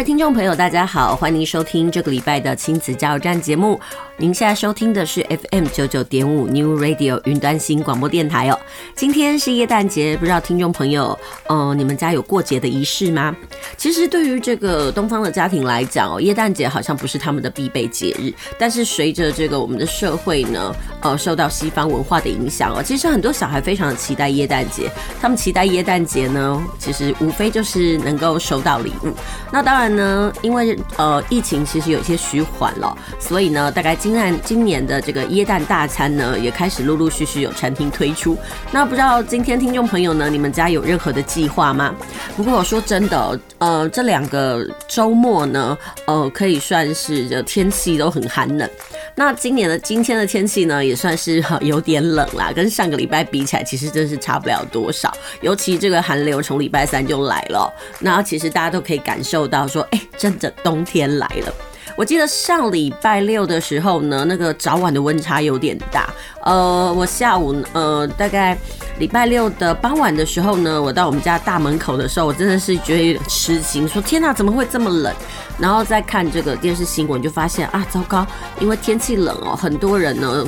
位听众朋友，大家好，欢迎收听这个礼拜的亲子加油站节目。您现在收听的是 FM 九九点五 New Radio 云端新广播电台哦。今天是耶诞节，不知道听众朋友，呃，你们家有过节的仪式吗？其实对于这个东方的家庭来讲哦，耶诞节好像不是他们的必备节日。但是随着这个我们的社会呢，呃，受到西方文化的影响哦，其实很多小孩非常的期待耶诞节。他们期待耶诞节呢，其实无非就是能够收到礼物。那当然呢，因为呃疫情其实有一些趋缓了，所以呢，大概今今今年的这个椰蛋大餐呢，也开始陆陆续续有餐厅推出。那不知道今天听众朋友呢，你们家有任何的计划吗？不过我说真的，呃，这两个周末呢，呃，可以算是这天气都很寒冷。那今年的今天的天气呢，也算是 有点冷啦，跟上个礼拜比起来，其实真是差不了多少。尤其这个寒流从礼拜三就来了，那其实大家都可以感受到说，哎，真的冬天来了。我记得上礼拜六的时候呢，那个早晚的温差有点大。呃，我下午呃大概礼拜六的傍晚的时候呢，我到我们家大门口的时候，我真的是觉得有点吃惊，说天哪，怎么会这么冷？然后再看这个电视新闻，就发现啊，糟糕，因为天气冷哦，很多人呢。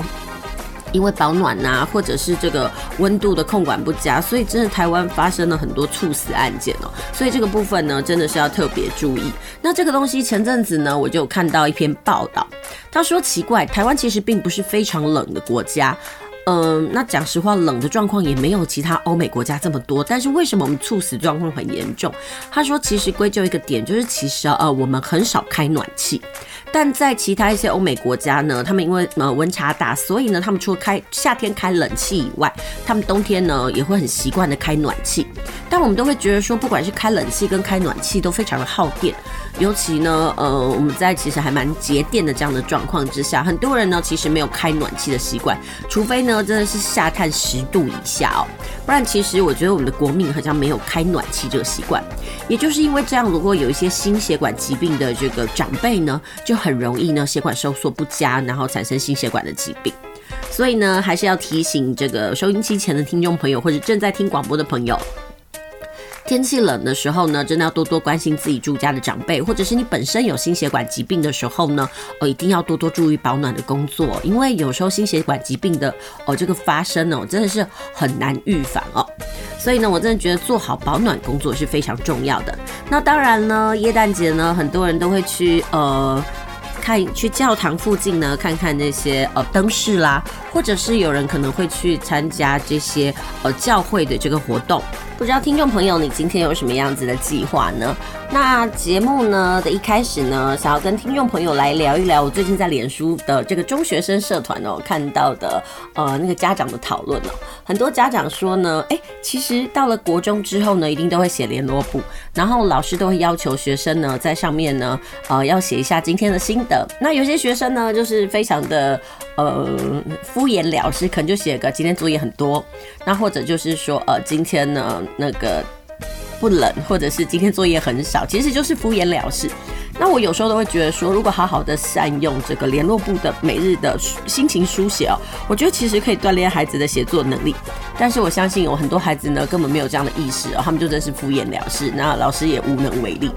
因为保暖呐、啊，或者是这个温度的控管不佳，所以真的台湾发生了很多猝死案件哦。所以这个部分呢，真的是要特别注意。那这个东西前阵子呢，我就看到一篇报道，他说奇怪，台湾其实并不是非常冷的国家。嗯，那讲实话，冷的状况也没有其他欧美国家这么多。但是为什么我们猝死状况很严重？他说，其实归咎一个点，就是其实呃，我们很少开暖气。但在其他一些欧美国家呢，他们因为呃温差大，所以呢，他们除了开夏天开冷气以外，他们冬天呢也会很习惯的开暖气。但我们都会觉得说，不管是开冷气跟开暖气都非常的耗电，尤其呢，呃，我们在其实还蛮节电的这样的状况之下，很多人呢其实没有开暖气的习惯，除非呢真的是下探十度以下哦，不然其实我觉得我们的国民好像没有开暖气这个习惯。也就是因为这样，如果有一些心血管疾病的这个长辈呢，就很容易呢，血管收缩不佳，然后产生心血管的疾病。所以呢，还是要提醒这个收音机前的听众朋友，或者正在听广播的朋友。天气冷的时候呢，真的要多多关心自己住家的长辈，或者是你本身有心血管疾病的时候呢，哦，一定要多多注意保暖的工作，因为有时候心血管疾病的哦这个发生哦，真的是很难预防哦。所以呢，我真的觉得做好保暖工作是非常重要的。那当然呢，耶诞节呢，很多人都会去呃看去教堂附近呢看看那些呃灯饰啦，或者是有人可能会去参加这些呃教会的这个活动。不知道听众朋友，你今天有什么样子的计划呢？那节目呢的一开始呢，想要跟听众朋友来聊一聊我最近在脸书的这个中学生社团哦看到的呃那个家长的讨论哦。很多家长说呢，哎，其实到了国中之后呢，一定都会写联络簿，然后老师都会要求学生呢在上面呢呃要写一下今天的心那有些学生呢就是非常的呃敷衍了事，可能就写个今天作业很多，那或者就是说呃今天呢。那个不冷，或者是今天作业很少，其实就是敷衍了事。那我有时候都会觉得说，如果好好的善用这个联络部的每日的心情书写哦，我觉得其实可以锻炼孩子的写作能力。但是我相信有很多孩子呢，根本没有这样的意识哦，他们就真是敷衍了事，那老师也无能为力。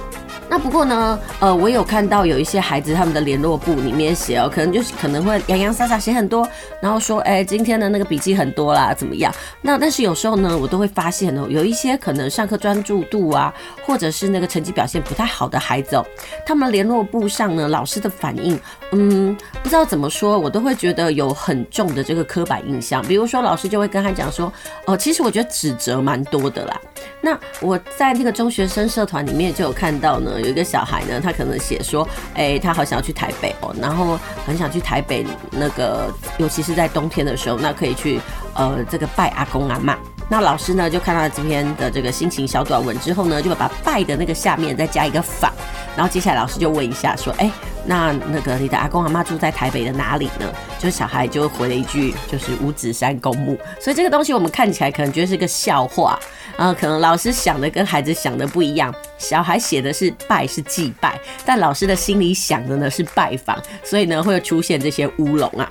那不过呢，呃，我有看到有一些孩子他们的联络簿里面写哦，可能就是可能会洋洋洒洒写很多，然后说，哎，今天的那个笔记很多啦，怎么样？那但是有时候呢，我都会发现哦，有一些可能上课专注度啊，或者是那个成绩表现不太好的孩子哦，他们联络簿上呢，老师的反应，嗯，不知道怎么说，我都会觉得有很重的这个刻板印象。比如说，老师就会跟他讲说，哦，其实我觉得指责蛮多的啦。那我在那个中学生社团里面就有看到呢。有一个小孩呢，他可能写说，哎、他好想要去台北哦，然后很想去台北那个，尤其是在冬天的时候，那可以去呃这个拜阿公阿嬷。那老师呢就看到这篇的这个心情小短文之后呢，就把拜的那个下面再加一个访，然后接下来老师就问一下说，哎、那那个你的阿公阿妈住在台北的哪里呢？就小孩就回了一句，就是五指山公墓。所以这个东西我们看起来可能觉得是个笑话，啊，可能老师想的跟孩子想的不一样。小孩写的是拜是祭拜，但老师的心里想的呢是拜访，所以呢会出现这些乌龙啊。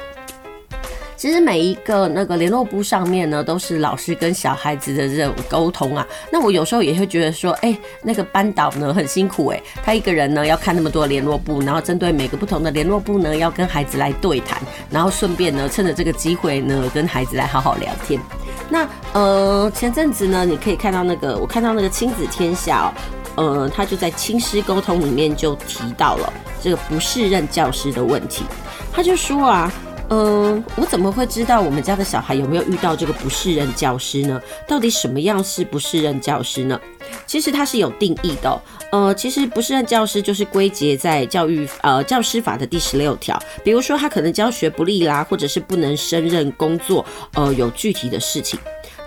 其实每一个那个联络簿上面呢，都是老师跟小孩子的这种沟通啊。那我有时候也会觉得说，哎，那个班导呢很辛苦哎，他一个人呢要看那么多联络簿，然后针对每个不同的联络簿呢，要跟孩子来对谈，然后顺便呢趁着这个机会呢，跟孩子来好好聊天。那呃前阵子呢，你可以看到那个，我看到那个亲子天下哦，呃，他就在亲师沟通里面就提到了这个不适任教师的问题，他就说啊。嗯，我怎么会知道我们家的小孩有没有遇到这个不适任教师呢？到底什么样是不适任教师呢？其实它是有定义的。呃，其实不适任教师就是归结在教育呃教师法的第十六条，比如说他可能教学不力啦，或者是不能胜任工作，呃，有具体的事情。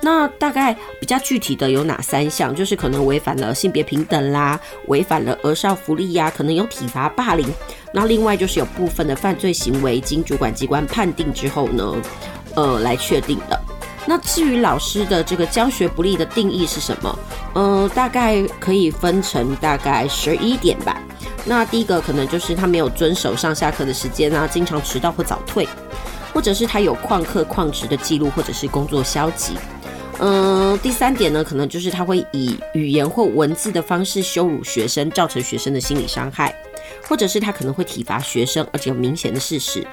那大概比较具体的有哪三项？就是可能违反了性别平等啦，违反了儿少福利呀，可能有体罚霸凌。那另外就是有部分的犯罪行为经主管机关判定之后呢，呃，来确定的。那至于老师的这个教学不力的定义是什么？呃，大概可以分成大概十一点吧。那第一个可能就是他没有遵守上下课的时间啊，经常迟到或早退，或者是他有旷课旷职的记录，或者是工作消极。嗯、第三点呢，可能就是他会以语言或文字的方式羞辱学生，造成学生的心理伤害，或者是他可能会体罚学生，而且有明显的事实。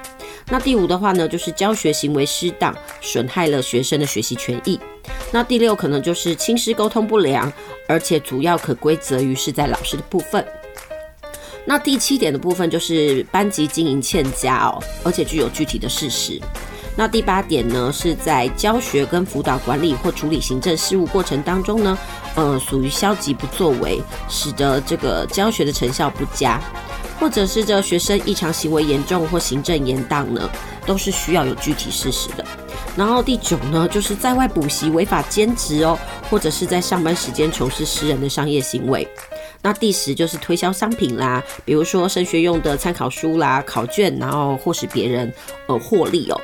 那第五的话呢，就是教学行为失当，损害了学生的学习权益。那第六可能就是亲师沟通不良，而且主要可归责于是在老师的部分。那第七点的部分就是班级经营欠佳哦，而且具有具体的事实。那第八点呢，是在教学跟辅导管理或处理行政事务过程当中呢，呃，属于消极不作为，使得这个教学的成效不佳，或者是这学生异常行为严重或行政严当呢，都是需要有具体事实的。然后第九呢，就是在外补习违法兼职哦，或者是在上班时间从事私人的商业行为。那第十就是推销商品啦，比如说升学用的参考书啦、考卷，然后或使别人呃获利哦。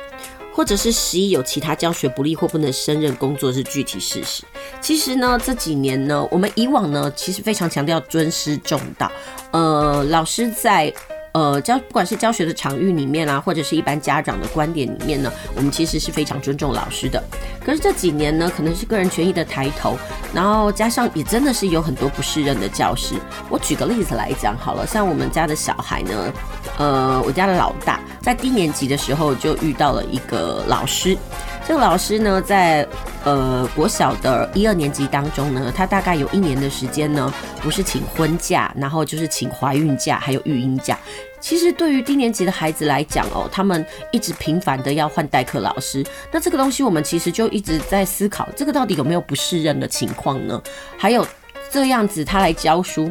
或者是十一有其他教学不利或不能胜任工作是具体事实。其实呢，这几年呢，我们以往呢，其实非常强调尊师重道。呃，老师在呃教不管是教学的场域里面啊，或者是一般家长的观点里面呢，我们其实是非常尊重老师的。可是这几年呢，可能是个人权益的抬头，然后加上也真的是有很多不适任的教师。我举个例子来讲好了，像我们家的小孩呢，呃，我家的老大。在低年级的时候就遇到了一个老师，这个老师呢，在呃国小的一二年级当中呢，他大概有一年的时间呢，不是请婚假，然后就是请怀孕假，还有育婴假。其实对于低年级的孩子来讲哦，他们一直频繁的要换代课老师，那这个东西我们其实就一直在思考，这个到底有没有不适任的情况呢？还有这样子他来教书。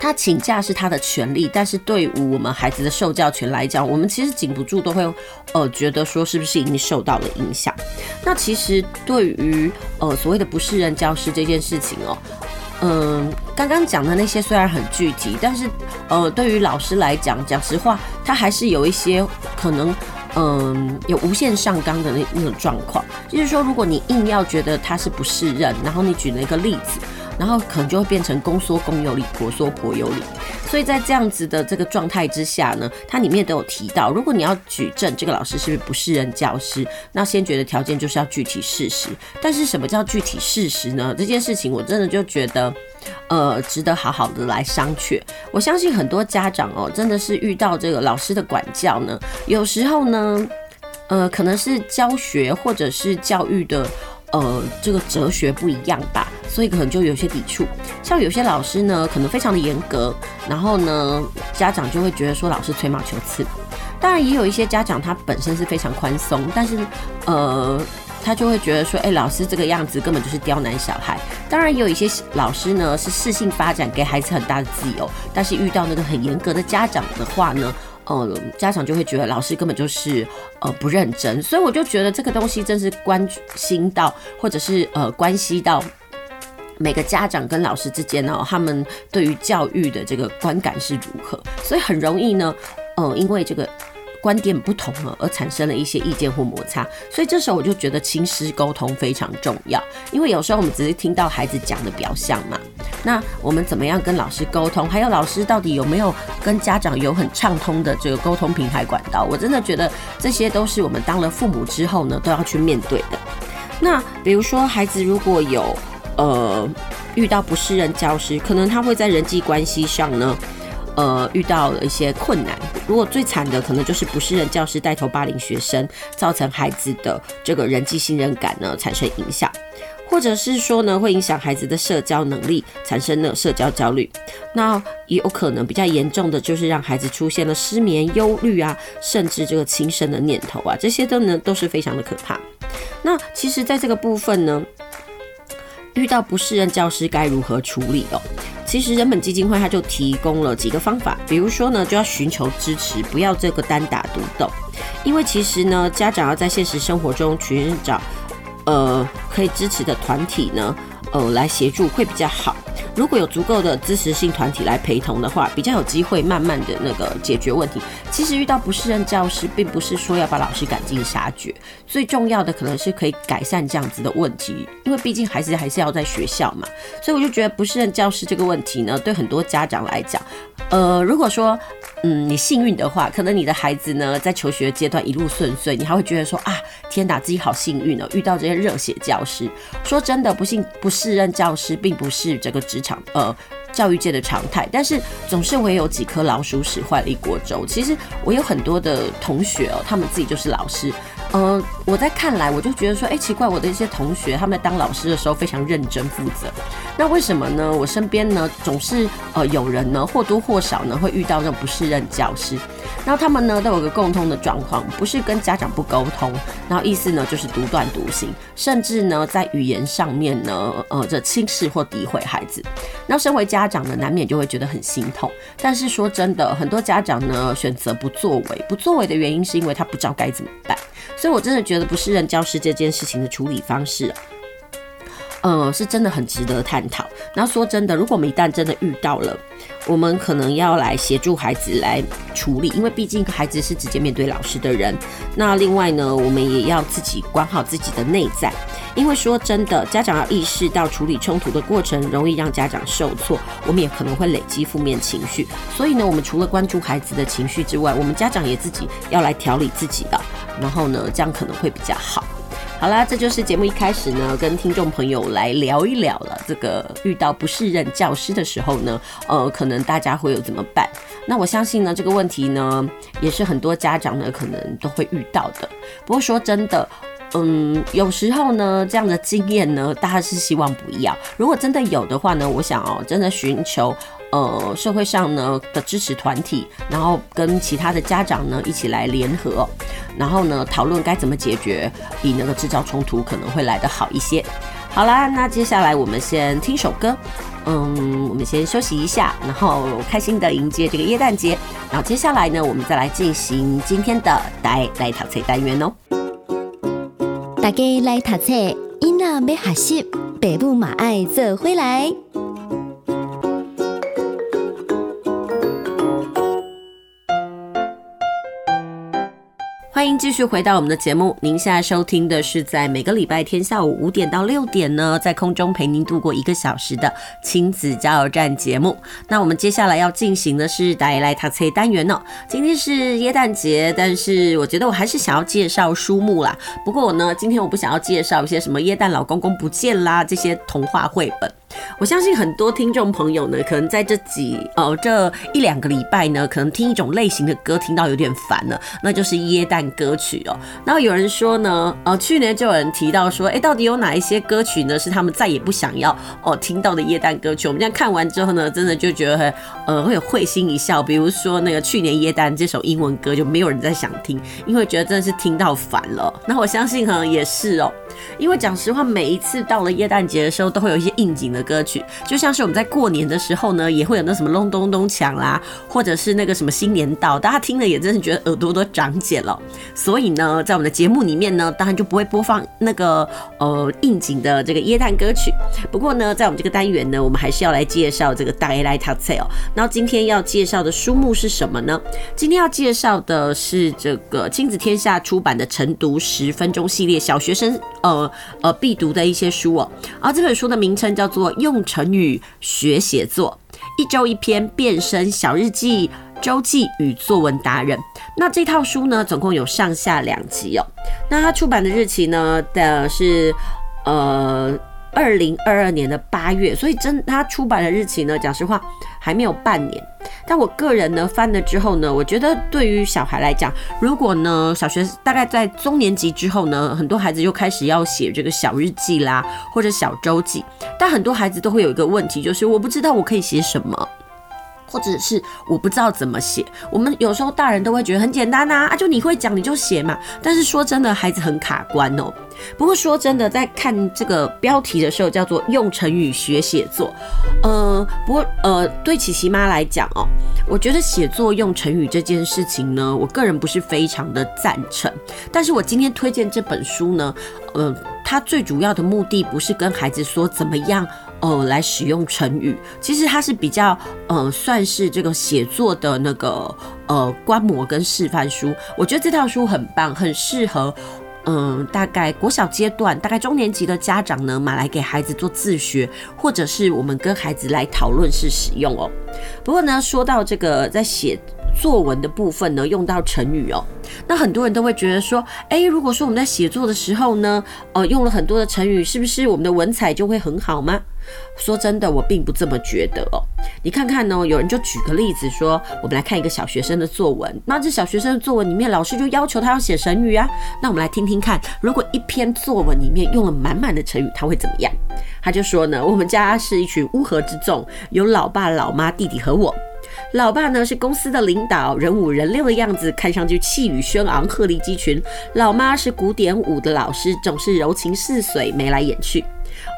他请假是他的权利，但是对于我们孩子的受教权来讲，我们其实禁不住都会呃觉得说是不是已经受到了影响。那其实对于呃所谓的不适任教师这件事情哦，嗯，刚刚讲的那些虽然很具体，但是呃对于老师来讲，讲实话，他还是有一些可能嗯有无限上纲的那那种状况。就是说，如果你硬要觉得他是不适任，然后你举了一个例子。然后可能就会变成公说公有理，婆说婆有理。所以在这样子的这个状态之下呢，它里面都有提到，如果你要举证这个老师是不是不适任教师，那先决的条件就是要具体事实。但是什么叫具体事实呢？这件事情我真的就觉得，呃，值得好好的来商榷。我相信很多家长哦，真的是遇到这个老师的管教呢，有时候呢，呃，可能是教学或者是教育的。呃，这个哲学不一样吧，所以可能就有些抵触。像有些老师呢，可能非常的严格，然后呢，家长就会觉得说老师吹毛求疵。当然，也有一些家长他本身是非常宽松，但是呃，他就会觉得说，哎，老师这个样子根本就是刁难小孩。当然，也有一些老师呢是适性发展，给孩子很大的自由，但是遇到那个很严格的家长的话呢，呃，家长就会觉得老师根本就是呃不认真，所以我就觉得这个东西真是关心到，或者是呃关系到每个家长跟老师之间呢，他们对于教育的这个观感是如何，所以很容易呢，呃，因为这个。观点不同了，而产生了一些意见或摩擦，所以这时候我就觉得亲师沟通非常重要，因为有时候我们只是听到孩子讲的表象嘛，那我们怎么样跟老师沟通？还有老师到底有没有跟家长有很畅通的这个沟通平台管道？我真的觉得这些都是我们当了父母之后呢，都要去面对的。那比如说孩子如果有呃遇到不适任教师，可能他会在人际关系上呢。呃，遇到了一些困难。如果最惨的，可能就是不适任教师带头霸凌学生，造成孩子的这个人际信任感呢产生影响，或者是说呢，会影响孩子的社交能力，产生了社交焦虑。那也有可能比较严重的，就是让孩子出现了失眠、忧虑啊，甚至这个轻生的念头啊，这些都呢都是非常的可怕。那其实，在这个部分呢，遇到不适任教师该如何处理哦？其实人本基金会它就提供了几个方法，比如说呢，就要寻求支持，不要这个单打独斗，因为其实呢，家长要在现实生活中寻找呃可以支持的团体呢，呃来协助会比较好。如果有足够的支持性团体来陪同的话，比较有机会慢慢的那个解决问题。其实遇到不适任教师，并不是说要把老师赶尽杀绝，最重要的可能是可以改善这样子的问题，因为毕竟孩子还是要在学校嘛。所以我就觉得不适任教师这个问题呢，对很多家长来讲，呃，如果说嗯你幸运的话，可能你的孩子呢在求学阶段一路顺遂，你还会觉得说啊天哪，自己好幸运哦，遇到这些热血教师。说真的，不幸不适任教师并不是这个职场呃。教育界的常态，但是总是会有几颗老鼠屎坏了一锅粥。其实我有很多的同学哦，他们自己就是老师。呃，我在看来，我就觉得说，哎、奇怪，我的一些同学他们在当老师的时候非常认真负责。那为什么呢？我身边呢总是呃有人呢或多或少呢会遇到这种不适任教师。然后他们呢都有个共通的状况，不是跟家长不沟通，然后意思呢就是独断独行，甚至呢在语言上面呢呃这轻视或诋毁孩子。那身为家长呢，难免就会觉得很心痛。但是说真的，很多家长呢选择不作为，不作为的原因是因为他不知道该怎么办。所以我真的觉得不是任教师这件事情的处理方式，呃，是真的很值得探讨。那说真的，如果我们一旦真的遇到了，我们可能要来协助孩子来处理，因为毕竟孩子是直接面对老师的人。那另外呢，我们也要自己管好自己的内在，因为说真的，家长要意识到处理冲突的过程容易让家长受挫，我们也可能会累积负面情绪。所以呢，我们除了关注孩子的情绪之外，我们家长也自己要来调理自己的，然后呢，这样可能会比较好。好啦，这就是节目一开始呢，跟听众朋友来聊一聊了。这个遇到不适任教师的时候呢，呃，可能大家会有怎么办？那我相信呢，这个问题呢，也是很多家长呢可能都会遇到的。不过说真的。嗯，有时候呢，这样的经验呢，大家是希望不要。如果真的有的话呢，我想哦，真的寻求呃社会上呢的支持团体，然后跟其他的家长呢一起来联合，然后呢讨论该怎么解决，比那个制造冲突可能会来得好一些。好啦，那接下来我们先听首歌，嗯，我们先休息一下，然后开心的迎接这个耶诞节。然后接下来呢，我们再来进行今天的台来读册单元哦。大家来读册，囡仔要学习，爸母嘛爱做回来。欢迎继续回到我们的节目。您现在收听的是在每个礼拜天下午五点到六点呢，在空中陪您度过一个小时的亲子加油站节目。那我们接下来要进行的是大家来读册单元哦。今天是耶诞节，但是我觉得我还是想要介绍书目啦。不过我呢，今天我不想要介绍一些什么耶诞老公公不见啦这些童话绘本。我相信很多听众朋友呢，可能在这几呃这一两个礼拜呢，可能听一种类型的歌听到有点烦了，那就是耶诞歌曲哦。然后有人说呢，呃，去年就有人提到说，哎、到底有哪一些歌曲呢，是他们再也不想要哦听到的耶诞歌曲？我们这样看完之后呢，真的就觉得很呃会有会心一笑。比如说那个去年耶诞这首英文歌就没有人再想听，因为觉得真的是听到烦了。那我相信可能也是哦，因为讲实话，每一次到了耶诞节的时候，都会有一些应景的。歌曲，就像是我们在过年的时候呢，也会有那什么隆咚咚锵啦，或者是那个什么新年到，大家听了也真的觉得耳朵都长茧了。所以呢，在我们的节目里面呢，当然就不会播放那个呃应景的这个耶诞歌曲。不过呢，在我们这个单元呢，我们还是要来介绍这个大家来读册哦。然后今天要介绍的书目是什么呢？今天要介绍的是这个亲子天下出版的《晨读十分钟》系列，小学生呃呃必读的一些书哦。而这本书的名称叫做《用成语学写作》，一周一篇变身小日记、周记与作文达人。那这套书呢，总共有上下两集哦。那它出版的日期呢的是呃。二零二二年的八月，所以真它出版的日期呢，讲实话还没有半年。但我个人呢翻了之后呢，我觉得对于小孩来讲，如果呢小学大概在中年级之后呢，很多孩子就开始要写这个小日记啦，或者小周记，但很多孩子都会有一个问题，就是我不知道我可以写什么。或者是我不知道怎么写，我们有时候大人都会觉得很简单呐，啊，就你会讲你就写嘛。但是说真的，孩子很卡关哦。不过说真的，在看这个标题的时候，叫做用成语学写作。呃，不过呃，对琪琪妈来讲哦，我觉得写作用成语这件事情呢，我个人不是非常的赞成。但是我今天推荐这本书呢，呃，它最主要的目的不是跟孩子说怎么样。呃，来使用成语，其实它是比较呃，算是这个写作的那个呃观摩跟示范书。我觉得这套书很棒，很适合嗯、大概国小阶段，大概中年级的家长呢，买来给孩子做自学，或者是我们跟孩子来讨论式使用哦。不过呢，说到这个在写作文的部分呢，用到成语哦，那很多人都会觉得说，诶，如果说我们在写作的时候呢，呃，用了很多的成语，是不是我们的文采就会很好吗？说真的，我并不这么觉得哦。你看看呢，有人就举个例子说，我们来看一个小学生的作文。那这小学生的作文里面，老师就要求他要写成语啊。那我们来听听看，如果一篇作文里面用了满满的成语，他会怎么样？他就说呢，我们家是一群乌合之众，有老爸、老妈、弟弟和我。老爸呢是公司的领导，人五人六的样子，看上去气宇轩昂、鹤立鸡群。老妈是古典舞的老师，总是柔情似水，眉来眼去。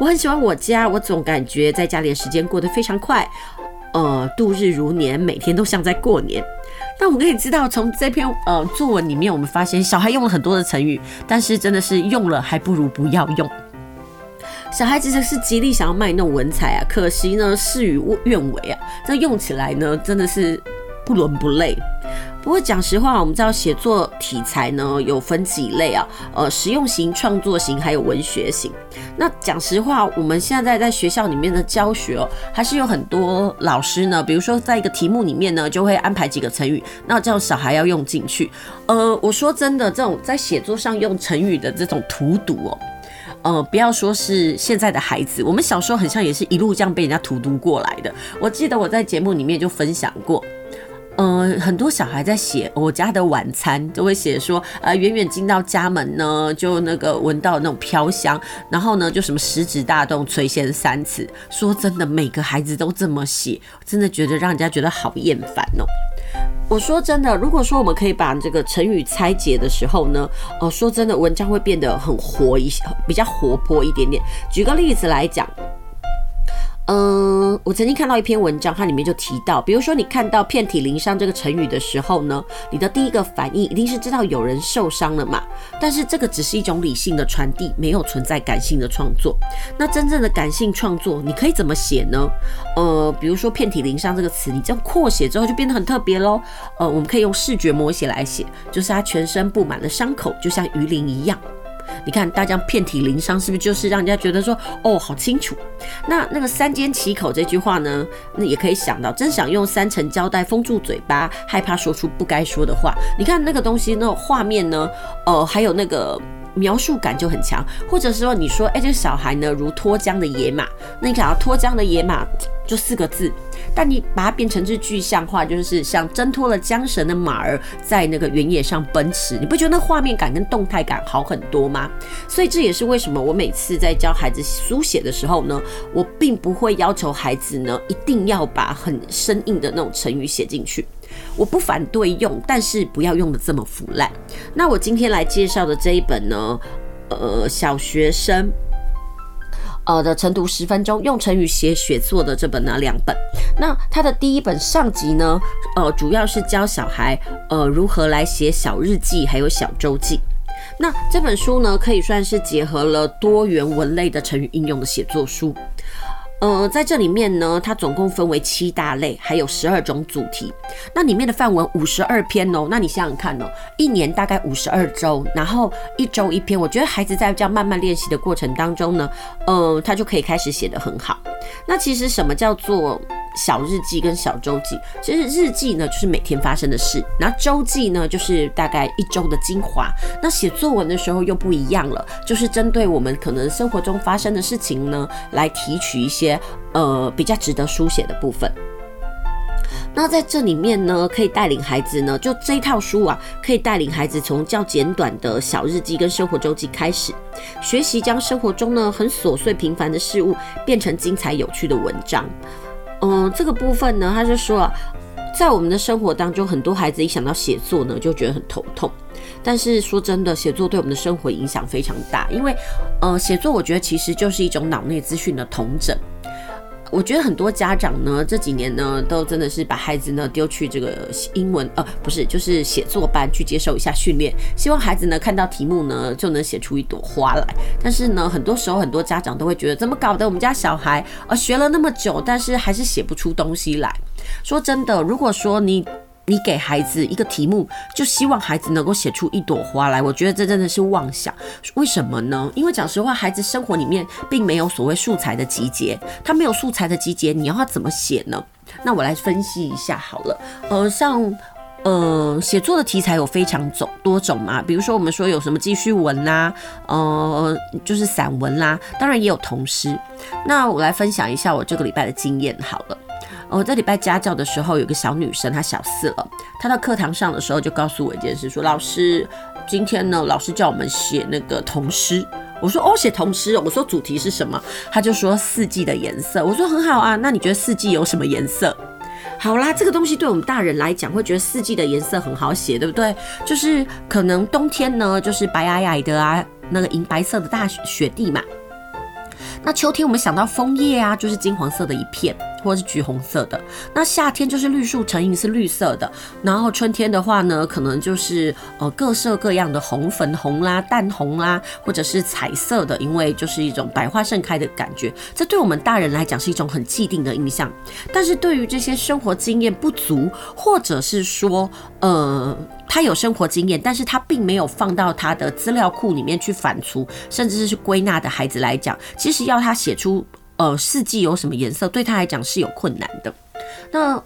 我很喜欢我家，我总感觉在家里的时间过得非常快，呃，度日如年，每天都像在过年。那我们可以知道，从这篇呃作文里面，我们发现小孩用了很多的成语，但是真的是用了还不如不要用。小孩子是极力想要卖弄文采啊，可惜呢事与愿违啊，这用起来呢真的是不伦不类。不过讲实话，我们知道写作题材呢有分几类啊，呃，实用型、创作型，还有文学型。那讲实话，我们现在在学校里面的教学哦，还是有很多老师呢，比如说在一个题目里面呢，就会安排几个成语，那叫小孩要用进去。呃，我说真的，这种在写作上用成语的这种荼毒哦，呃，不要说是现在的孩子，我们小时候很像也是一路这样被人家荼毒过来的。我记得我在节目里面就分享过。嗯、很多小孩在写我家的晚餐，都会写说，呃，远远进到家门呢，就那个闻到那种飘香，然后呢，就什么食指大动，垂涎三尺。说真的，每个孩子都这么写，真的觉得让人家觉得好厌烦哦。我说真的，如果说我们可以把这个成语拆解的时候呢，哦、说真的，文章会变得很活一些，比较活泼一点点。举个例子来讲。嗯，我曾经看到一篇文章，它里面就提到，比如说你看到“遍体鳞伤”这个成语的时候呢，你的第一个反应一定是知道有人受伤了嘛。但是这个只是一种理性的传递，没有存在感性的创作。那真正的感性创作，你可以怎么写呢？呃，比如说“遍体鳞伤”这个词，你这样扩写之后就变得很特别喽。呃，我们可以用视觉摹写来写，就是他全身布满了伤口，就像鱼鳞一样。你看，大家遍体鳞伤，是不是就是让人家觉得说，哦，好清楚？那那个三缄其口这句话呢，那也可以想到，真想用三层胶带封住嘴巴，害怕说出不该说的话。你看那个东西，那种画面呢，呃，还有那个。描述感就很强，或者说你说，哎、这个小孩呢如脱缰的野马，那你想要脱缰的野马就四个字，但你把它变成是具象化，就是像挣脱了缰绳的马儿在那个原野上奔驰，你不觉得那画面感跟动态感好很多吗？所以这也是为什么我每次在教孩子书写的时候呢，我并不会要求孩子呢一定要把很生硬的那种成语写进去。我不反对用，但是不要用得这么腐烂。那我今天来介绍的这一本呢，呃，小学生，呃的晨读十分钟，用成语写写作的这本呢两本。那它的第一本上集呢，呃，主要是教小孩呃如何来写小日记，还有小周记。那这本书呢，可以算是结合了多元文类的成语应用的写作书。呃，在这里面呢，它总共分为七大类，还有十二种主题。那里面的范文五十二篇哦，那你想想看哦，一年大概五十二周，然后一周一篇。我觉得孩子在这样慢慢练习的过程当中呢，呃，他就可以开始写得很好。那其实什么叫做小日记跟小周记？其实日记呢，就是每天发生的事，那周记呢，就是大概一周的精华。那写作文的时候又不一样了，就是针对我们可能生活中发生的事情呢，来提取一些呃比较值得书写的部分。那在这里面呢，可以带领孩子呢，就这一套书啊，可以带领孩子从较简短的小日记跟生活周记开始，学习将生活中呢很琐碎平凡的事物变成精彩有趣的文章。嗯，这个部分呢，他就说啊，在我们的生活当中，很多孩子一想到写作呢，就觉得很头痛。但是说真的，写作对我们的生活影响非常大，因为呃，写作我觉得其实就是一种脑内资讯的统整。我觉得很多家长呢，这几年呢，都真的是把孩子呢丢去这个英文，呃，不是，就是写作班去接受一下训练，希望孩子呢看到题目呢就能写出一朵花来。但是呢，很多时候很多家长都会觉得，怎么搞得我们家小孩呃学了那么久，但是还是写不出东西来。说真的，如果说你。你给孩子一个题目，就希望孩子能够写出一朵花来，我觉得这真的是妄想。为什么呢？因为讲实话，孩子生活里面并没有所谓素材的集结，他没有素材的集结，你要他怎么写呢？那我来分析一下好了。呃，像呃写作的题材有非常种多种嘛，比如说我们说有什么记叙文啦，呃就是散文啦，当然也有童诗。那我来分享一下我这个礼拜的经验好了。我在礼拜家教的时候，有个小女生，她小四了。她到课堂上的时候就告诉我一件事，说：“老师，今天呢，老师叫我们写那个童诗。”我说：“哦，写童诗。”我说：“主题是什么？”她就说：“四季的颜色。”我说：“很好啊，那你觉得四季有什么颜色？”好啦，这个东西对我们大人来讲，会觉得四季的颜色很好写，对不对？就是可能冬天呢，就是白皑皑的啊，那个银白色的大雪地嘛。那秋天我们想到枫叶啊，就是金黄色的一片。或者是橘红色的，那夏天就是绿树成荫是绿色的，然后春天的话呢，可能就是呃各色各样的红、粉红啦、淡红啦，或者是彩色的，因为就是一种百花盛开的感觉。这对我们大人来讲是一种很既定的印象，但是对于这些生活经验不足，或者是说呃他有生活经验，但是他并没有放到他的资料库里面去反刍，甚至是归纳的孩子来讲，其实要他写出。呃，四季有什么颜色？对他来讲是有困难的。那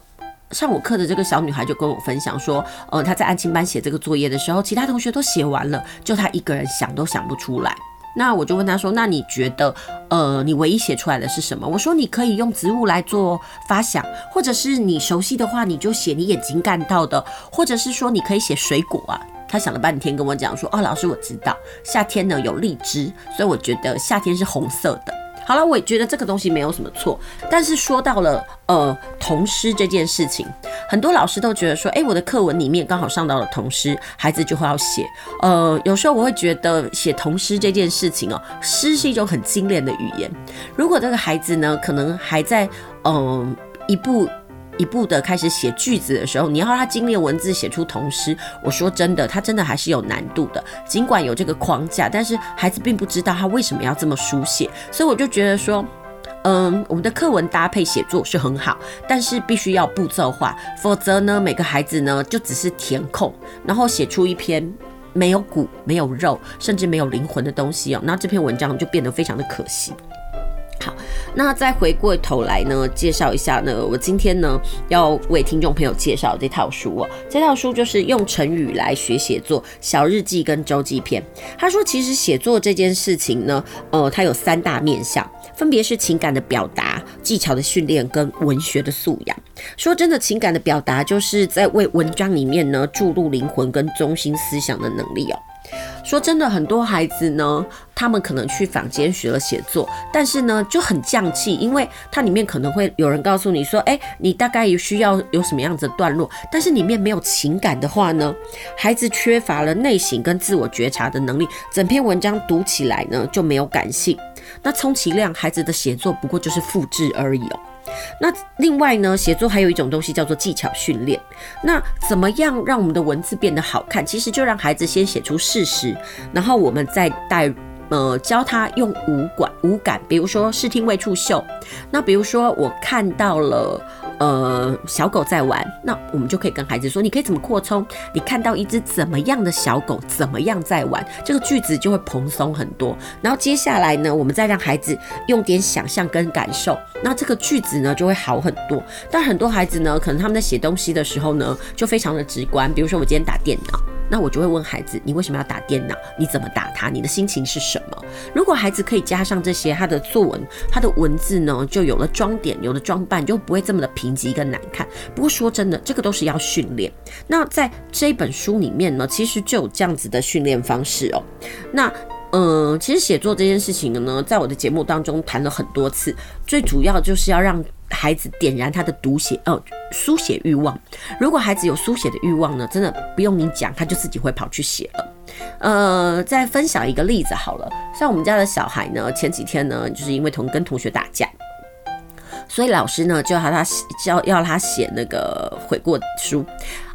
上我课的这个小女孩就跟我分享说，呃，她在安亲班写这个作业的时候，其他同学都写完了，就她一个人想都想不出来。那我就问她说，那你觉得，呃，你唯一写出来的是什么？我说你可以用植物来做发想，或者是你熟悉的话，你就写你眼睛看到的，或者是说你可以写水果啊。她想了半天跟我讲说，哦，老师我知道，夏天呢有荔枝，所以我觉得夏天是红色的。好了，我也觉得这个东西没有什么错，但是说到了呃童诗这件事情，很多老师都觉得说，哎，我的课文里面刚好上到了童诗，孩子就会要写。呃，有时候我会觉得写童诗这件事情哦，诗是一种很精炼的语言，如果这个孩子呢，可能还在嗯、一步。一步的开始写句子的时候，你要让他精炼文字写出童诗，我说真的，他真的还是有难度的。尽管有这个框架，但是孩子并不知道他为什么要这么书写，所以我就觉得说，嗯，我们的课文搭配写作是很好，但是必须要步骤化，否则呢，每个孩子呢就只是填空，然后写出一篇没有骨、没有肉，甚至没有灵魂的东西哦，那这篇文章就变得非常的可惜。好，那再回过头来呢，介绍一下呢，我今天呢要为听众朋友介绍这套书哦。这套书就是用成语来学写作，小日记跟周记篇。他说，其实写作这件事情呢，呃，它有三大面向，分别是情感的表达、技巧的训练跟文学的素养。说真的，情感的表达就是在为文章里面呢注入灵魂跟中心思想的能力哦。说真的，很多孩子呢，他们可能去坊间学了写作，但是呢就很匠气，因为它里面可能会有人告诉你说，哎，你大概也需要有什么样子的段落，但是里面没有情感的话呢，孩子缺乏了内省跟自我觉察的能力，整篇文章读起来呢就没有感性。那充其量孩子的写作不过就是复制而已哦。那另外呢，写作还有一种东西叫做技巧训练。那怎么样让我们的文字变得好看？其实就让孩子先写出事实，然后我们再带呃教他用五感五感，比如说视听味触嗅。那比如说我看到了。呃，小狗在玩，那我们就可以跟孩子说，你可以怎么扩充？你看到一只怎么样的小狗，怎么样在玩，这个句子就会蓬松很多。然后接下来呢，我们再让孩子用点想象跟感受，那这个句子呢就会好很多。但很多孩子呢，可能他们在写东西的时候呢，就非常的直观，比如说我今天打电脑。那我就会问孩子：你为什么要打电脑？你怎么打它？你的心情是什么？如果孩子可以加上这些，他的作文、他的文字呢，就有了装点，有了装扮，就不会这么的贫瘠跟难看。不过说真的，这个都是要训练。那在这一本书里面呢，其实就有这样子的训练方式哦。那嗯，其实写作这件事情呢，在我的节目当中谈了很多次，最主要就是要让。孩子点燃他的读写哦，书写欲望。如果孩子有书写的欲望呢，真的不用你讲，他就自己会跑去写了。呃，再分享一个例子好了，像我们家的小孩呢，前几天呢，就是因为同跟同学打架，所以老师呢就要他叫要他写那个悔过书。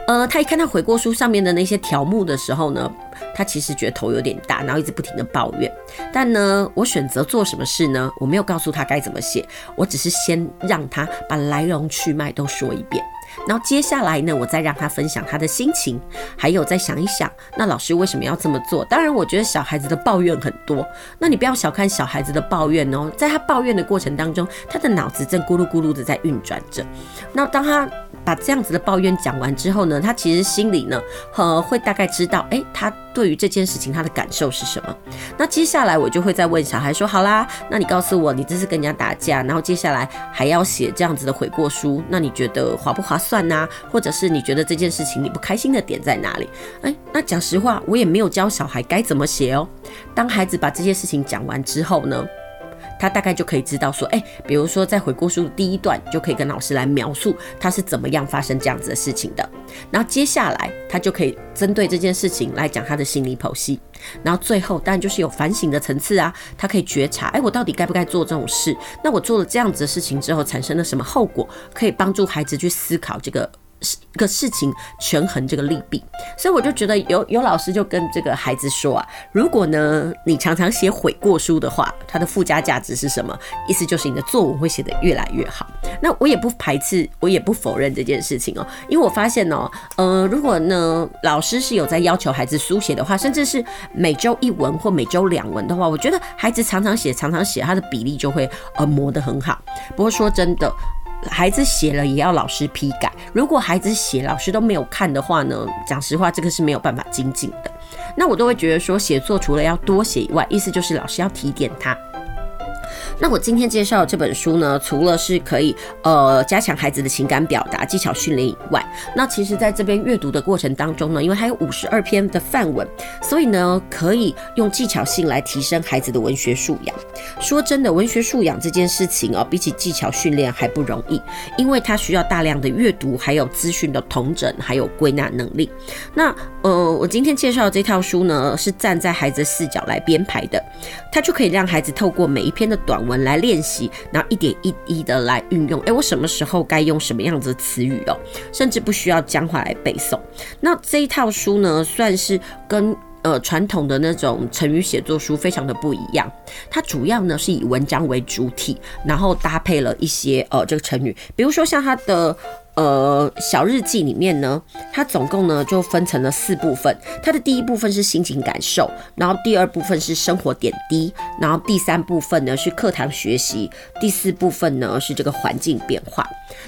呃，他一看到悔过书上面的那些条目的时候呢，他其实觉得头有点大，然后一直不停的抱怨。但呢，我选择做什么事呢？我没有告诉他该怎么写，我只是先让他把来龙去脉都说一遍。然后接下来呢，我再让他分享他的心情，还有再想一想，那老师为什么要这么做？当然，我觉得小孩子的抱怨很多，那你不要小看小孩子的抱怨哦，在他抱怨的过程当中，他的脑子正咕噜咕噜的在运转着。那当他把这样子的抱怨讲完之后呢，他其实心里呢，呃，会大概知道，诶，他对于这件事情他的感受是什么。那接下来我就会再问小孩说，好啦，那你告诉我，你这是跟人家打架，然后接下来还要写这样子的悔过书，那你觉得划不划算呢？或者是你觉得这件事情你不开心的点在哪里？诶，那讲实话，我也没有教小孩该怎么写哦。当孩子把这些事情讲完之后呢，他大概就可以知道说，哎，比如说在悔过书的第一段，就可以跟老师来描述他是怎么样发生这样子的事情的。然后接下来他就可以针对这件事情来讲他的心理剖析。然后最后当然就是有反省的层次啊，他可以觉察，哎，我到底该不该做这种事？那我做了这样子的事情之后，产生了什么后果？可以帮助孩子去思考这个。个事情权衡这个利弊，所以我就觉得有有老师就跟这个孩子说啊，如果呢你常常写悔过书的话，它的附加价值是什么？意思就是你的作文会写得越来越好。那我也不排斥，我也不否认这件事情哦，因为我发现哦，呃，如果呢老师是有在要求孩子书写的话，甚至是每周一文或每周两文的话，我觉得孩子常常写常常写，他的比例就会呃磨得很好。不过说真的。孩子写了也要老师批改，如果孩子写老师都没有看的话呢，讲实话，这个是没有办法精进的。那我都会觉得说，写作除了要多写以外，意思就是老师要提点他。那我今天介绍的这本书呢，除了是可以呃加强孩子的情感表达技巧训练以外，那其实在这边阅读的过程当中呢，因为还有五十二篇的范文，所以呢可以用技巧性来提升孩子的文学素养。说真的，文学素养这件事情哦，比起技巧训练还不容易，因为它需要大量的阅读，还有资讯的统整，还有归纳能力。那呃，我今天介绍的这套书呢，是站在孩子的视角来编排的，它就可以让孩子透过每一篇的短文。我们来练习，然后一点一滴的来运用。诶，我什么时候该用什么样子的词语哦？甚至不需要讲话来背诵。那这一套书呢，算是跟呃传统的那种成语写作书非常的不一样。它主要呢是以文章为主体，然后搭配了一些呃这个成语，比如说像它的。呃，小日记里面呢，它总共呢就分成了四部分。它的第一部分是心情感受，然后第二部分是生活点滴，然后第三部分呢是课堂学习，第四部分呢是这个环境变化。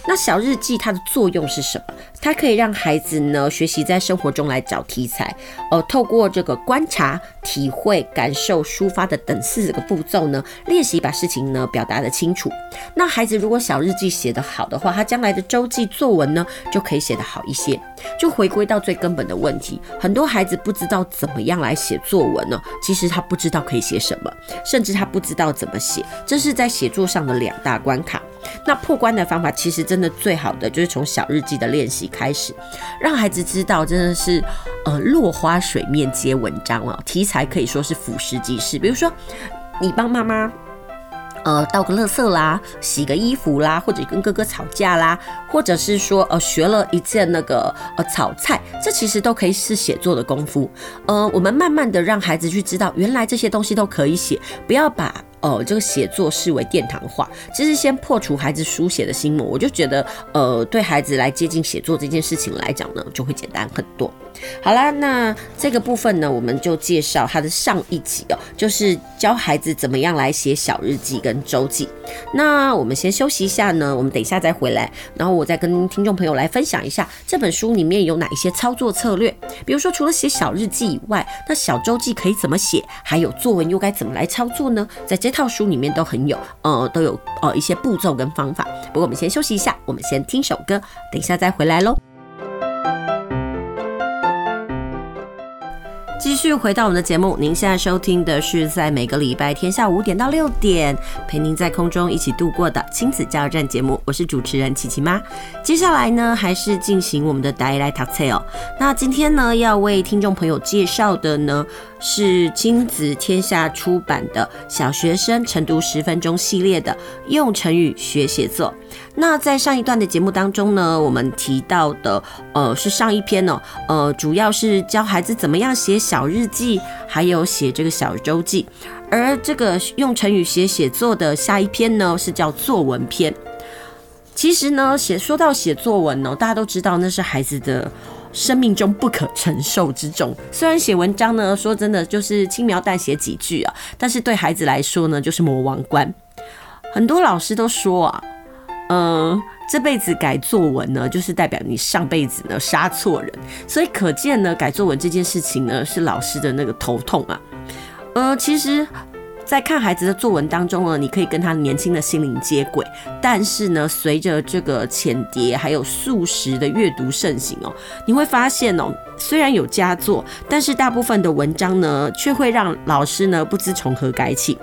那小日记它的作用是什么？它可以让孩子呢学习在生活中来找题材，呃，透过这个观察、体会、感受、抒发的等四个步骤呢，练习把事情呢表达得清楚。那孩子如果小日记写得好的话，他将来的周记。作文呢，就可以写得好一些。就回归到最根本的问题，很多孩子不知道怎么样来写作文呢？其实他不知道可以写什么，甚至他不知道怎么写，这是在写作上的两大关卡。那破关的方法，其实真的最好的就是从小日记的练习开始，让孩子知道真的是呃落花水面皆文章哦，题材可以说是俯拾即是。比如说，你帮妈妈。呃，倒个垃圾啦，洗个衣服啦，或者跟哥哥吵架啦，或者是说呃学了一件那个呃炒菜，这其实都可以是写作的功夫。呃，我们慢慢的让孩子去知道，原来这些东西都可以写，不要把。呃，这个写作视为殿堂化，其实先破除孩子书写的心魔，我就觉得，呃，对孩子来接近写作这件事情来讲呢，就会简单很多。好啦，那这个部分呢，我们就介绍他的上一集哦，就是教孩子怎么样来写小日记跟周记。那我们先休息一下呢，我们等一下再回来，然后我我再跟听众朋友来分享一下这本书里面有哪一些操作策略，比如说除了写小日记以外，那小周记可以怎么写，还有作文又该怎么来操作呢？在这套书里面都很有，呃，都有呃一些步骤跟方法。不过我们先休息一下，我们先听首歌，等一下再回来喽。继续回到我们的节目，您现在收听的是在每个礼拜天下午五点到六点陪您在空中一起度过的亲子加油站节目，我是主持人琪琪妈。接下来呢，还是进行我们的台来读册哦。那今天呢，要为听众朋友介绍的呢，是亲子天下出版的小学生晨读十分钟系列的用成语学写作。那在上一段的节目当中呢，我们提到的呃是上一篇哦，呃主要是教孩子怎么样写小日记，还有写这个小周记。而这个用成语写写作的下一篇呢，是叫作文篇。其实呢，写说到写作文呢，大家都知道那是孩子的生命中不可承受之重。虽然写文章呢，说真的就是轻描淡写几句啊，但是对孩子来说呢，就是魔王关。很多老师都说啊。嗯，这辈子改作文呢，就是代表你上辈子呢杀错人，所以可见呢，改作文这件事情呢，是老师的那个头痛啊。呃，其实，在看孩子的作文当中呢，你可以跟他年轻的心灵接轨，但是呢，随着这个浅碟还有速食的阅读盛行哦，你会发现哦，虽然有佳作，但是大部分的文章呢，却会让老师呢不知从何改起。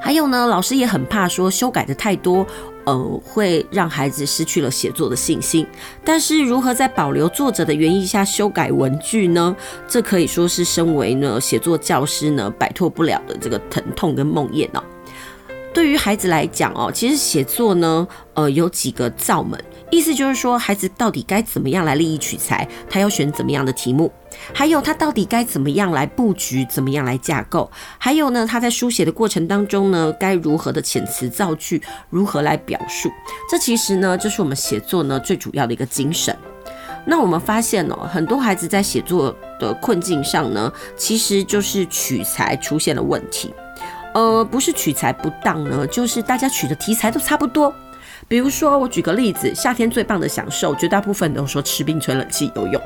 还有呢，老师也很怕说修改的太多。呃，会让孩子失去了写作的信心。但是，如何在保留作者的原意下修改文句呢？这可以说是身为呢写作教师呢摆脱不了的这个疼痛跟梦魇哦。对于孩子来讲哦，其实写作呢，呃，有几个窍门。意思就是说，孩子到底该怎么样来立意取材？他要选怎么样的题目？还有他到底该怎么样来布局？怎么样来架构？还有呢，他在书写的过程当中呢，该如何的遣词造句？如何来表述？这其实呢，就是我们写作呢最主要的一个精神。那我们发现哦，很多孩子在写作的困境上呢，其实就是取材出现了问题。呃，不是取材不当呢，就是大家取的题材都差不多。比如说，我举个例子，夏天最棒的享受，绝大部分都说吃冰、吹冷气、游泳。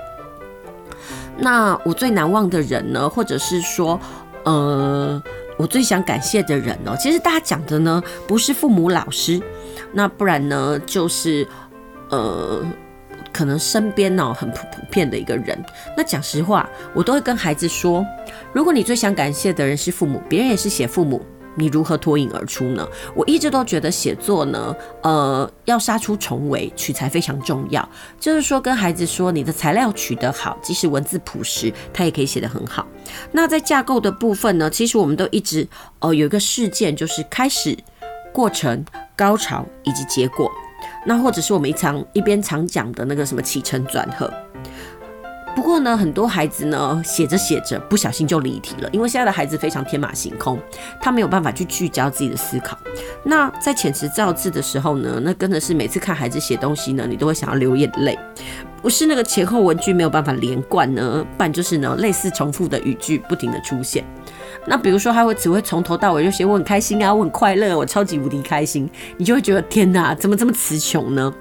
那我最难忘的人呢，或者是说，呃，我最想感谢的人呢，其实大家讲的呢，不是父母、老师，那不然呢，就是呃，可能身边呢很普普遍的一个人。那讲实话，我都会跟孩子说，如果你最想感谢的人是父母，别人也是写父母。你如何脱颖而出呢？我一直都觉得写作呢，呃，要杀出重围，取材非常重要。就是说，跟孩子说，你的材料取得好，即使文字朴实，他也可以写得很好。那在架构的部分呢，其实我们都一直，呃，有一个事件，就是开始、过程、高潮以及结果。那或者是我们一常一边常讲的那个什么起承转合。不过呢，很多孩子呢写着写着不小心就离题了，因为现在的孩子非常天马行空，他没有办法去聚焦自己的思考。那在遣词造字的时候呢，那真的是每次看孩子写东西呢，你都会想要流眼泪。不是那个前后文句没有办法连贯呢，不然就是呢类似重复的语句不停的出现。那比如说他会只会从头到尾就写我很开心啊，我很快乐，我超级无敌开心，你就会觉得天哪，怎么这么词穷呢？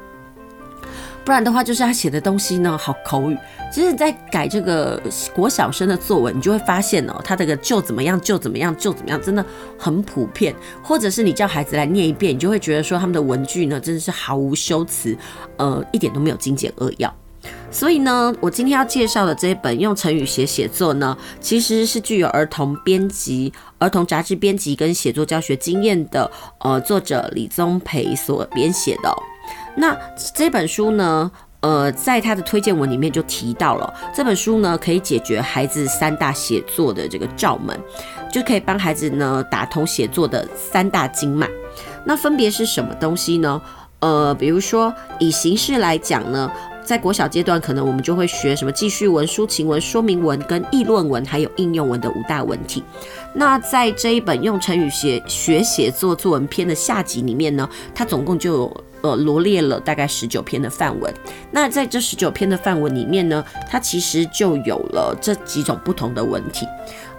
不然的话，就是他写的东西呢，好口语。其实，在改这个国小生的作文，你就会发现哦，他这个就怎么样，就怎么样，就怎么样，真的很普遍。或者是你叫孩子来念一遍，你就会觉得说他们的文句呢，真的是毫无修辞，呃，一点都没有精简扼要。所以呢，我今天要介绍的这一本用成语写写作呢，其实是具有儿童编辑、儿童杂志编辑跟写作教学经验的呃作者李宗培所编写的。那这本书呢，呃，在他的推荐文里面就提到了这本书呢，可以解决孩子三大写作的这个窍门，就可以帮孩子呢打通写作的三大经脉。那分别是什么东西呢？呃，比如说以形式来讲呢，在国小阶段，可能我们就会学什么记叙文、抒情文、说明文跟议论文，还有应用文的五大文体。那在这一本用成语写学写作作文篇的下集里面呢，它总共就有。呃，罗列了大概十九篇的范文。那在这十九篇的范文里面呢，它其实就有了这几种不同的文体。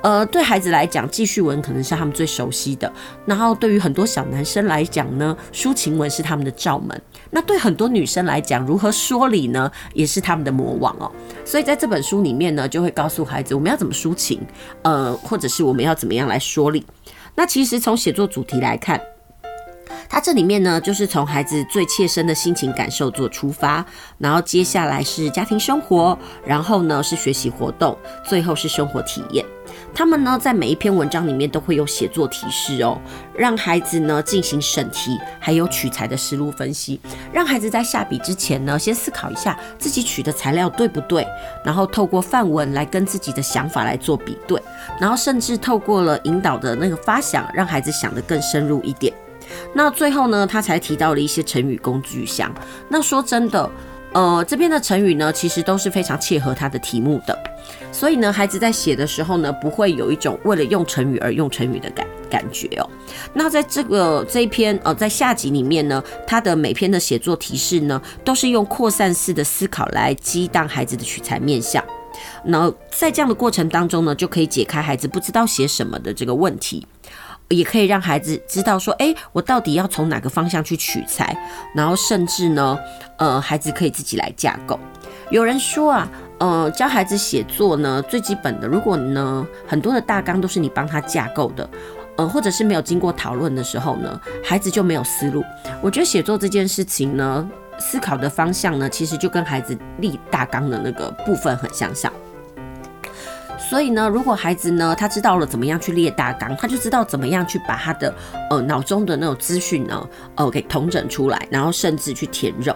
呃，对孩子来讲，记叙文可能是他们最熟悉的。然后对于很多小男生来讲呢，抒情文是他们的罩门。那对很多女生来讲，如何说理呢，也是他们的魔王哦。所以在这本书里面呢，就会告诉孩子我们要怎么抒情，呃，或者是我们要怎么样来说理。那其实从写作主题来看。它这里面呢，就是从孩子最切身的心情感受做出发，然后接下来是家庭生活，然后呢是学习活动，最后是生活体验。他们呢在每一篇文章里面都会有写作提示哦，让孩子呢进行审题，还有取材的思路分析，让孩子在下笔之前呢先思考一下自己取的材料对不对，然后透过范文来跟自己的想法来做比对，然后甚至透过了引导的那个发想，让孩子想得更深入一点。那最后呢，他才提到了一些成语工具箱。那说真的，呃，这边的成语呢，其实都是非常切合他的题目的。所以呢，孩子在写的时候呢，不会有一种为了用成语而用成语的感感觉哦。那在这个这一篇呃，在下集里面呢，他的每篇的写作提示呢，都是用扩散式的思考来激荡孩子的取材面向。然后在这样的过程当中呢，就可以解开孩子不知道写什么的这个问题。也可以让孩子知道说，诶，我到底要从哪个方向去取材，然后甚至呢，呃，孩子可以自己来架构。有人说啊，呃，教孩子写作呢，最基本的，如果呢很多的大纲都是你帮他架构的，呃，或者是没有经过讨论的时候呢，孩子就没有思路。我觉得写作这件事情呢，思考的方向呢，其实就跟孩子立大纲的那个部分很相像。所以呢，如果孩子呢，他知道了怎么样去列大纲，他就知道怎么样去把他的呃脑中的那种资讯呢，呃给统整出来，然后甚至去填肉。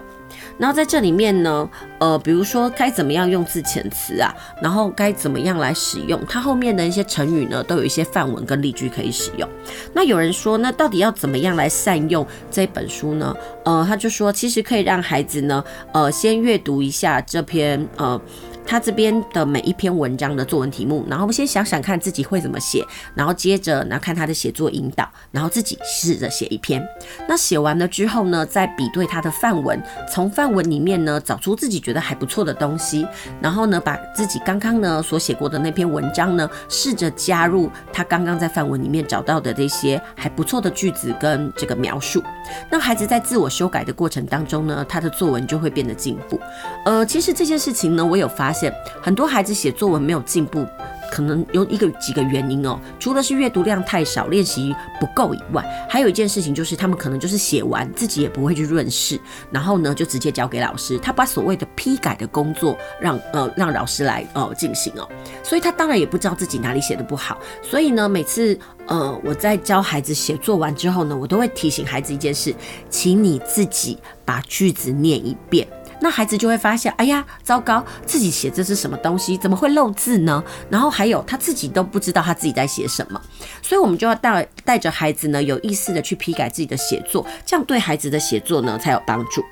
然后在这里面呢，呃，比如说该怎么样用字遣词啊，然后该怎么样来使用，它后面的一些成语呢，都有一些范文跟例句可以使用。那有人说，那到底要怎么样来善用这本书呢？呃，他就说，其实可以让孩子呢，呃，先阅读一下这篇呃。他这边的每一篇文章的作文题目，然后我们先想想看自己会怎么写，然后接着呢看他的写作引导，然后自己试着写一篇。那写完了之后呢，再比对他的范文，从范文里面呢找出自己觉得还不错的东西，然后呢把自己刚刚呢所写过的那篇文章呢，试着加入他刚刚在范文里面找到的这些还不错的句子跟这个描述。那孩子在自我修改的过程当中呢，他的作文就会变得进步。呃，其实这件事情呢，我有发现。很多孩子写作文没有进步，可能有一个几个原因哦。除了是阅读量太少、练习不够以外，还有一件事情就是他们可能就是写完自己也不会去润饰，然后呢就直接交给老师，他把所谓的批改的工作让呃让老师来呃进行哦。所以他当然也不知道自己哪里写的不好。所以呢，每次呃我在教孩子写作完之后呢，我都会提醒孩子一件事，请你自己把句子念一遍。那孩子就会发现，哎呀，糟糕，自己写这是什么东西？怎么会漏字呢？然后还有他自己都不知道他自己在写什么，所以我们就要带带着孩子呢，有意识的去批改自己的写作，这样对孩子的写作呢才有帮助。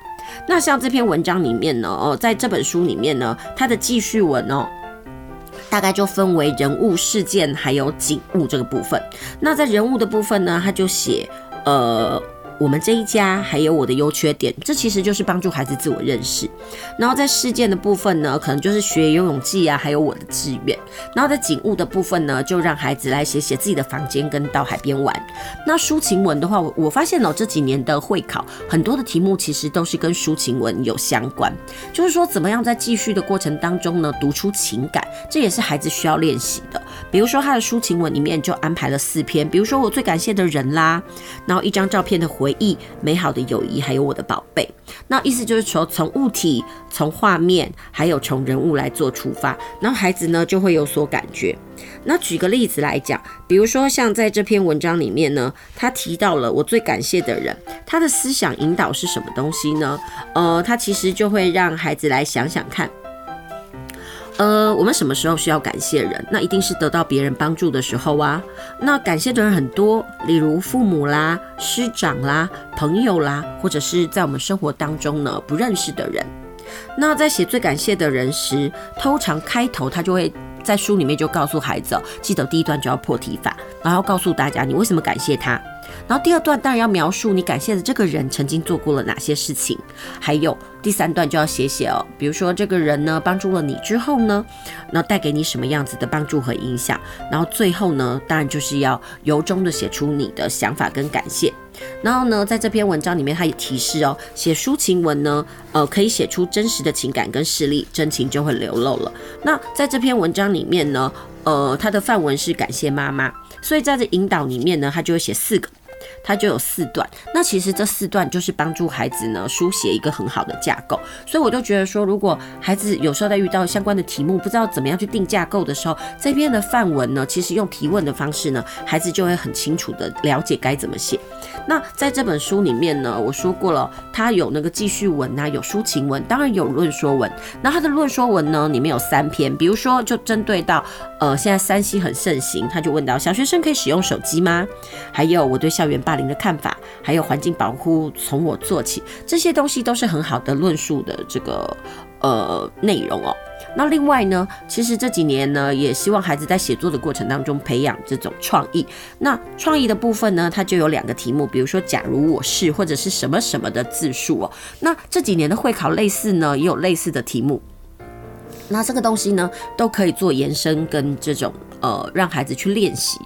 那像这篇文章里面呢，哦，在这本书里面呢，它的记叙文哦，大概就分为人物、事件还有景物这个部分。那在人物的部分呢，他就写，呃。我们这一家还有我的优缺点，这其实就是帮助孩子自我认识。然后在事件的部分呢，可能就是学游泳记啊，还有我的志愿。然后在景物的部分呢，就让孩子来写写自己的房间跟到海边玩。那抒情文的话，我我发现哦，这几年的会考很多的题目其实都是跟抒情文有相关，就是说怎么样在记叙的过程当中呢，读出情感，这也是孩子需要练习的。比如说他的抒情文里面就安排了四篇，比如说我最感谢的人啦，然后一张照片的回忆，美好的友谊，还有我的宝贝。那意思就是说，从物体、从画面，还有从人物来做出发，然后孩子呢就会有所感觉。那举个例子来讲，比如说像在这篇文章里面呢，他提到了我最感谢的人，他的思想引导是什么东西呢？呃，他其实就会让孩子来想想看。呃，我们什么时候需要感谢人？那一定是得到别人帮助的时候啊。那感谢的人很多，例如父母啦、师长啦、朋友啦，或者是在我们生活当中呢不认识的人。那在写最感谢的人时，通常开头他就会在书里面就告诉孩子，记得第一段就要破题法，然后告诉大家你为什么感谢他。然后第二段当然要描述你感谢的这个人曾经做过了哪些事情，还有第三段就要写写哦，比如说这个人呢帮助了你之后呢，那带给你什么样子的帮助和影响，然后最后呢，当然就是要由衷的写出你的想法跟感谢。然后呢，在这篇文章里面，他也提示哦，写抒情文呢，呃，可以写出真实的情感跟事例，真情就会流露了。那在这篇文章里面呢，呃，他的范文是感谢妈妈，所以在这引导里面呢，他就会写四个。它就有四段，那其实这四段就是帮助孩子呢书写一个很好的架构，所以我就觉得说，如果孩子有时候在遇到相关的题目，不知道怎么样去定架构的时候，这边的范文呢，其实用提问的方式呢，孩子就会很清楚的了解该怎么写。那在这本书里面呢，我说过了，它有那个记叙文啊，有抒情文，当然有论说文。那它的论说文呢，里面有三篇，比如说就针对到呃现在 3C 很盛行，他就问到小学生可以使用手机吗？还有我对校园霸凌的看法，还有环境保护从我做起，这些东西都是很好的论述的这个呃内容哦。那另外呢，其实这几年呢，也希望孩子在写作的过程当中培养这种创意。那创意的部分呢，它就有两个题目，比如说假如我是或者是什么什么的字数哦。那这几年的会考类似呢，也有类似的题目。那这个东西呢，都可以做延伸跟这种呃，让孩子去练习。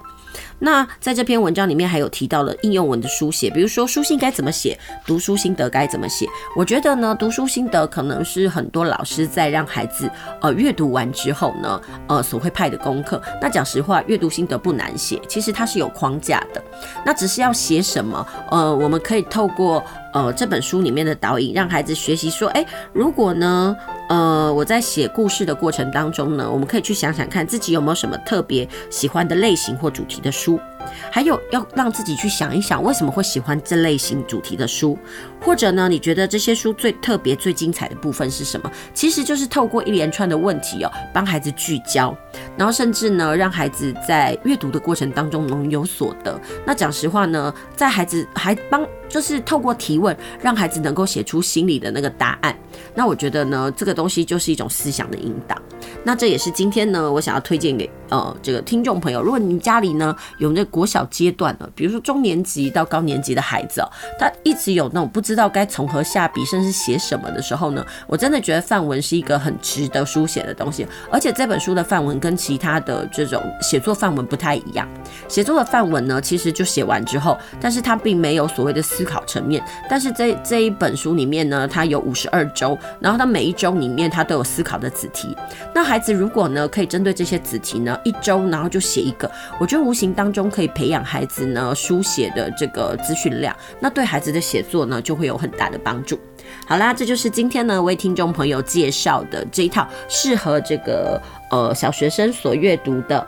那在这篇文章里面还有提到了应用文的书写，比如说书信该怎么写，读书心得该怎么写。我觉得呢，读书心得可能是很多老师在让孩子呃阅读完之后呢，呃所会派的功课。那讲实话，阅读心得不难写，其实它是有框架的。那只是要写什么，呃，我们可以透过呃这本书里面的导引，让孩子学习说，诶，如果呢，呃，我在写故事的过程当中呢，我们可以去想想看自己有没有什么特别喜欢的类型或主题的书。chaud 还有要让自己去想一想，为什么会喜欢这类型主题的书，或者呢，你觉得这些书最特别、最精彩的部分是什么？其实就是透过一连串的问题哦，帮孩子聚焦，然后甚至呢，让孩子在阅读的过程当中能有所得。那讲实话呢，在孩子还帮。就是透过提问，让孩子能够写出心里的那个答案。那我觉得呢，这个东西就是一种思想的引导。那这也是今天呢，我想要推荐给呃这个听众朋友。如果你家里呢有那国小阶段的，比如说中年级到高年级的孩子哦，他一直有那种不知道该从何下笔，甚至写什么的时候呢，我真的觉得范文是一个很值得书写的东西。而且这本书的范文跟其他的这种写作范文不太一样。写作的范文呢，其实就写完之后，但是它并没有所谓的。思考层面，但是这这一本书里面呢，它有五十二周，然后它每一周里面它都有思考的子题。那孩子如果呢可以针对这些子题呢，一周然后就写一个，我觉得无形当中可可以培养孩子呢书写的这个资讯量，那对孩子的写作呢就会有很大的帮助。好啦，这就是今天呢为听众朋友介绍的这一套适合这个呃小学生所阅读的。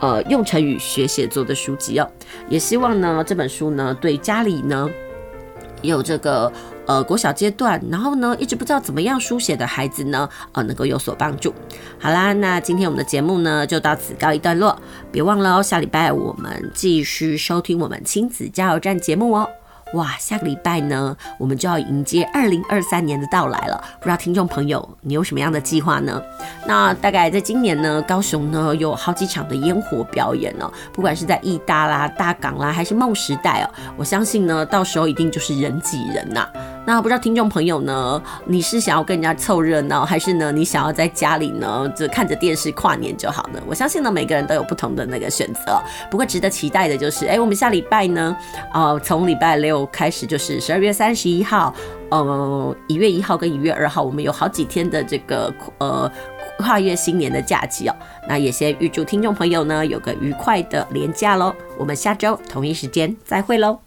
呃，用成语学写作的书籍哦，也希望呢这本书呢对家里呢有这个呃国小阶段，然后呢一直不知道怎么样书写的孩子呢，呃能够有所帮助。好啦，那今天我们的节目呢就到此告一段落，别忘了哦，下礼拜我们继续收听我们亲子加油站节目哦。哇，下个礼拜呢，我们就要迎接二零二三年的到来了。不知道听众朋友，你有什么样的计划呢？那大概在今年呢，高雄呢有好几场的烟火表演哦，不管是在义大啦、大港啦，还是梦时代哦，我相信呢，到时候一定就是人挤人呐。那不知道听众朋友呢，你是想要跟人家凑热闹，还是呢，你想要在家里呢，就看着电视跨年就好呢？我相信呢，每个人都有不同的那个选择。不过值得期待的就是，哎，我们下礼拜呢，呃，从礼拜六开始就是十二月三十一号，呃，一月一号跟一月二号，我们有好几天的这个呃跨越新年的假期哦。那也先预祝听众朋友呢有个愉快的年假喽。我们下周同一时间再会喽。